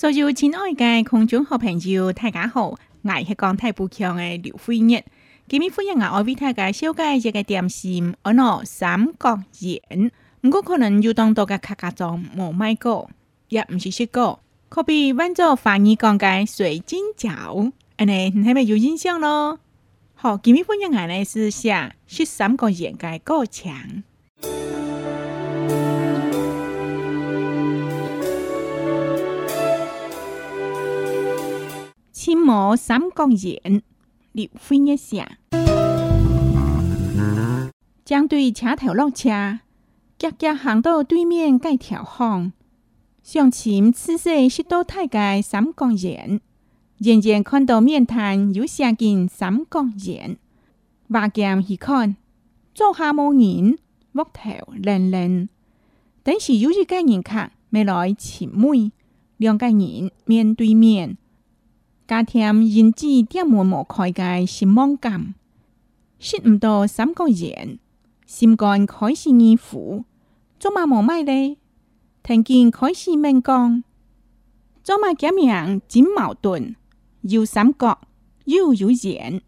所以真爱的共众好朋友，大家好，我是港台部强嘅刘辉日，今日欢迎我阿表太嘅小姐一个点心，我攞三角眼，不过可能有当多嘅客家众冇买过，也唔是识过，可比温州反而讲嘅水晶饺，诶你系咪有印象咯？好，今日欢迎我系试下识三角眼嘅过程。心魔三公演，廖飛一下，將對車頭落車，腳腳行到對面街條巷，上前此時識到太街三公演，遠遠看到面談有寫見三公演，拔劍去看，左下無人，木頭冷冷，等時有一個人客，未來前妹，兩個人面對面。家庭因子点门无开界是忙感，识唔到三个形，心肝开始易苦，做嘛无买咧？听见开始明讲，做嘛革命真矛盾，又三角又有圆，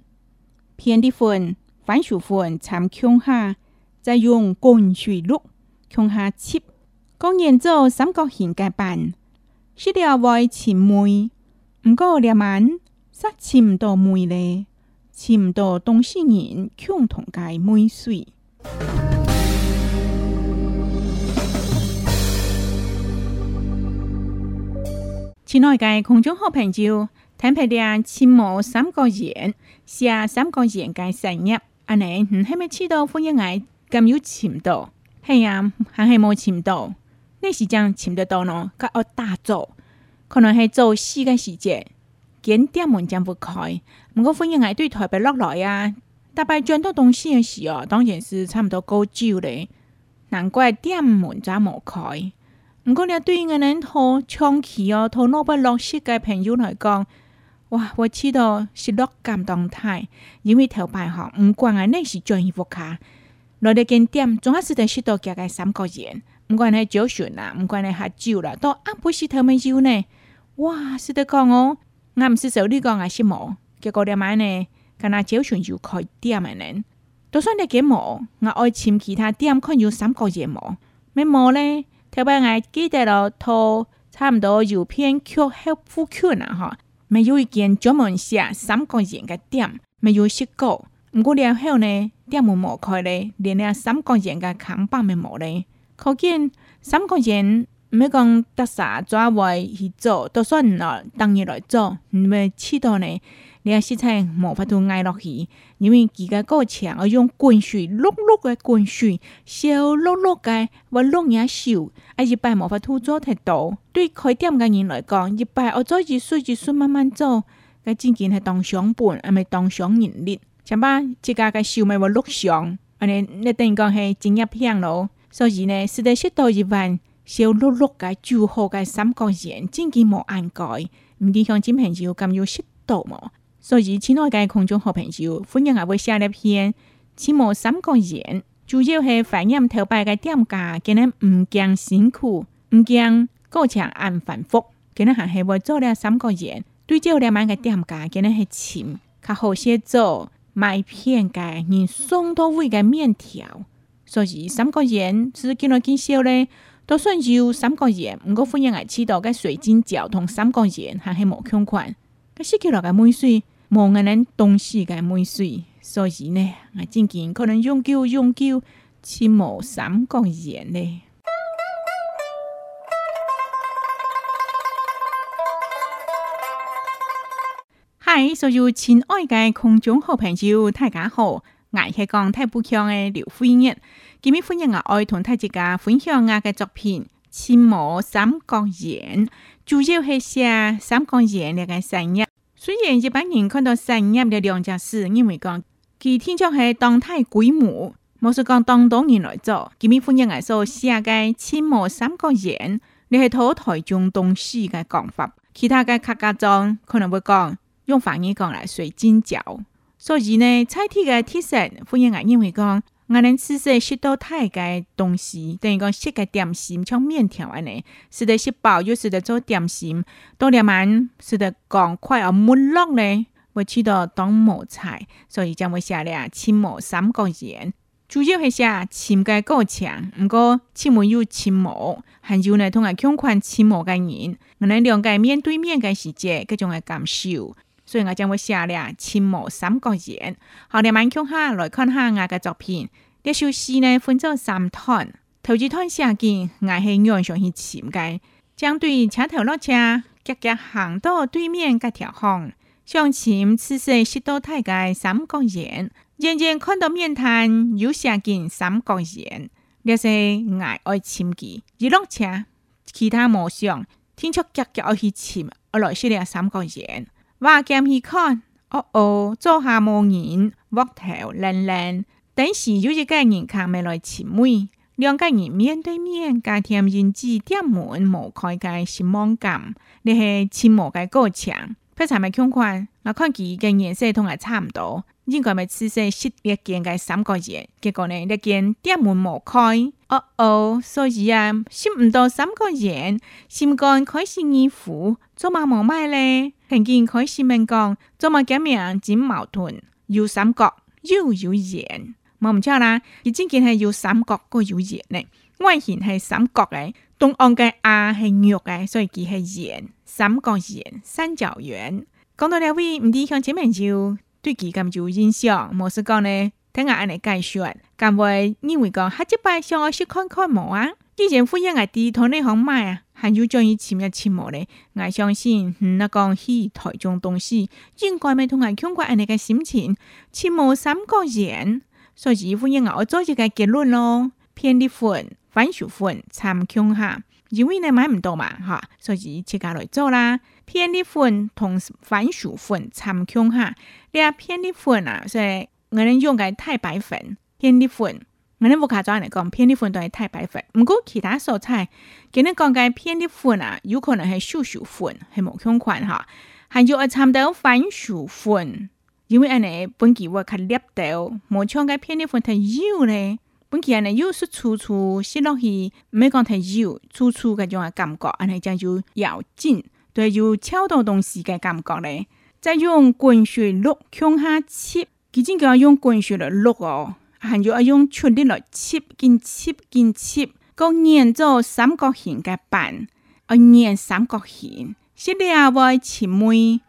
偏的分反数份参强下，再用滚水录强下切，工人做三角形嘅板，需要为前梅。毋过两晚，煞唔到梅嘞，唔到东星人共同解梅水。前两日空中好朋友，坦白地，羡慕三个形，写三个人嘅生日。阿奶，你系咪知道欢迎爱咁要钱到？系啊，还系冇钱到，你时将钱得到咯？佮我大坐。可能系做事嘅时节，景点门进不开。唔过欢迎我对台北落来啊！大拜转到东西嘅时哦，当然是差唔多高招咧。难怪点门咋冇开？唔过你对啲人托长期哦，托脑北落市嘅朋友来讲，哇，我知道是落感动态，因为头排吼，唔管安尼是转移不卡，来哋景点总是识得识到几个三角钱，唔管你酒损啦，唔管你喝酒啦，都阿不是头们蕉呢。哇！是的讲哦，我毋是做你讲系是无？结果点买呢？佢那招商就开店咪能？就算你给毛，我爱签其他店，看有三角钱毛。没毛呢？特别我记得咯，套差毋多有偏 f 黑富穷啊！吼，没有一间专门写三角钱的店，没有识过。毋过了后呢？店门毛开呢？连了三角钱的扛百没无呢？可见三角钱。毋免讲搭沙抓位去做，都算唔落当日来做。毋免知道呢，你啊识请魔法度挨落去，因为佢嘅够强，我用滚水碌碌嘅滚水小碌碌嘅，我碌也烧，啊一摆无法度做喺度。对开店嘅人来讲，一摆我做，一烧一烧慢慢做，佢真渐系当上本，唔系当上人力。明白？即家嘅收咪我碌上，你你等于讲系进业香咯。所以呢，食在雪多一半。小碌碌嘅就号嘅三角形，千祈冇按改，唔掂向金朋友咁有适度冇。所以亲爱嘅空中好朋友，欢迎也会写一篇，切磨三角形，主要系反映头摆嘅店家，今日唔惊辛苦，唔惊过墙按反复，今日还系会做了三角形，对照两买嘅店家，今日系浅，较好写作麦片嘅、人送到位嘅面条。所以三角形是今日见效咧？就算有三个钱，毋过欢迎我起到嘅水晶脚同三个月，还是无穷款，嘅失去落嘅美水，无阿人东西嘅美水，所以呢，我真近可能永久永久吃无三个月呢。嗨，所有亲爱嘅空中好朋友，大家好！艾克讲太富强的刘飞日，今哋欢迎阿爱同大家分享我嘅作品《千磨三角眼》，主要系写三角眼个生日。虽然一般人看到生日的两件事，因为讲佢天朝系当太鬼母，冇是讲当当人来做，今哋欢迎阿所写嘅《千磨三角眼》，你系土台中东西嘅讲法，其他嘅客家中可能会讲用方言讲来水晶饺。所以呢，菜天嘅特色，欢迎我认为讲，我能吃些食到太嘅东西，等于讲食嘅点心，像面条安尼，使得吃饱又使得做点心，多点蛮，使得赶快而慢落呢，会吃到当磨菜。所以将会写了青磨三个形，主要系写青嘅高强，唔过青磨有青磨，还有呢同阿穷困青磨嘅人，我能两个面对面嘅世界，各种嘅感受。所以我将会写了《青梅三角圆》。好了，万看哈，来看下我的作品。这首诗呢分作三段，头一段写景，我是远上是前街，将对车头落车，脚脚行到对面格条巷，向前此时十多台阶，三角圆。渐渐看到面摊，有写进三角圆。了是爱爱前街一落车，其他无想，听出脚脚爱是前，我落下了三角圆。话讲去看，哦哦，坐下莫人，额头冷冷，等时有一个人看咪来亲妹，两个人面对面，家庭人子点门，无开开心忙感，那是亲妹嘅过程。非常咪看看，我看佢嘅颜色同系差唔多。应该咪刺身食一间嘅三角形，结果呢一间店门冇开，哦哦，所以啊，食唔到三角形，先讲开始二虎做乜冇卖呢？平可开始问讲做乜咁样真矛盾，有三角又有圆，冇唔错啦，已经见系有三角个有圆呢？外形系三角嘅，东岸嘅啊系肉嘅，所以佢系圆，三角形三角圆，讲到呢位唔知向前面就？对佢咁就影响，冇是讲呢，听我安尼解说。今日认为讲下即摆想我去看看冇啊？以前富人阿弟同你讲买啊，还有将伊签入签冇呢？我相信嗯，能讲去抬中东西，应该咪同我牵过安尼个心情？签冇三个人，所以富人我做一个结论咯，偏离婚、反手、分参穷下，因为你买唔到嘛，哈，所以自家来做啦。偏的粉同番薯粉参穷哈，你啊偏的粉啊，所以我们用个太白粉、偏的粉，我们不夸张来讲，偏的粉都是太白粉。不过其他蔬菜，今日讲个偏的粉啊，有可能是樹薯粉，是某相款哈。还有啊，參到番薯粉，因为安尼本期我看捏到，某像个偏的粉太幼咧。本期安尼又是粗粗，食落去，没讲太油，粗粗个种个感觉，安尼讲就咬劲。对，有超多东西嘅感觉咧。再用滚水落，向下切。毕竟佮用滚水来落哦，还要用出力来切，紧切紧切，讲捏做三角形嘅板，啊，捏三角形。食料外切味，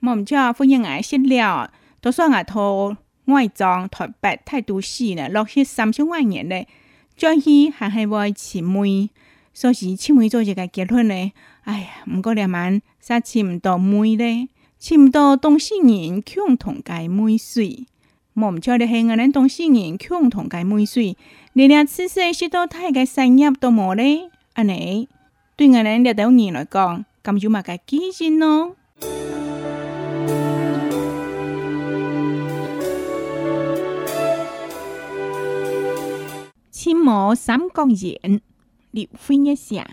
我们叫福建话食料，多少外头外装台北太多事呢，落去三十万年嘞，再去还系外切味。所以七妹做一個結婚咧，哎呀，毋過兩萬，煞娶毋到妹咧，娶毋到當事人共同解妹水。莫毋錯的係，我哋當事人共同解妹水，連兩次世識到太嘅產業都無咧，安尼對我哋呢度人來講，咁就嘛個基因咯。切莫三角形。李飞一下，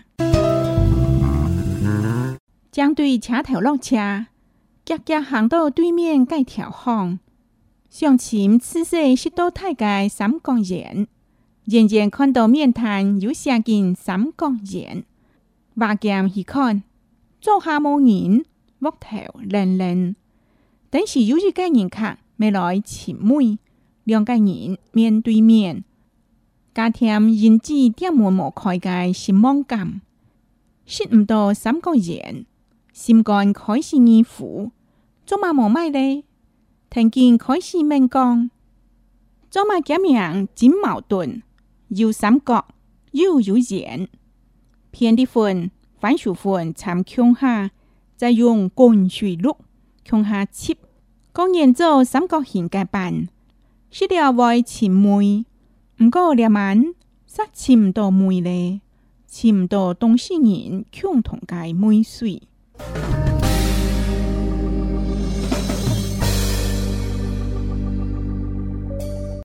将对车头落车，急急行到对面街条巷，上前此时是到太街三角眼，远远看到面摊有写件三角眼，拔剑去看，做下无人，木头冷冷，但是有一个人客，未来前妹，两个人面对面。加添认知点无无开界心网感，识唔到三角形，心肝开始而苦，做乜冇买呢？听见开始明讲，做乜咁样真矛盾？又三角，又有圆，偏的份反数份，长强下，再用滚水录强下切，讲完做三角形嘅板，需了会前梅。不过，两晚杀千到蚊咧，千到当事人共同解闷水。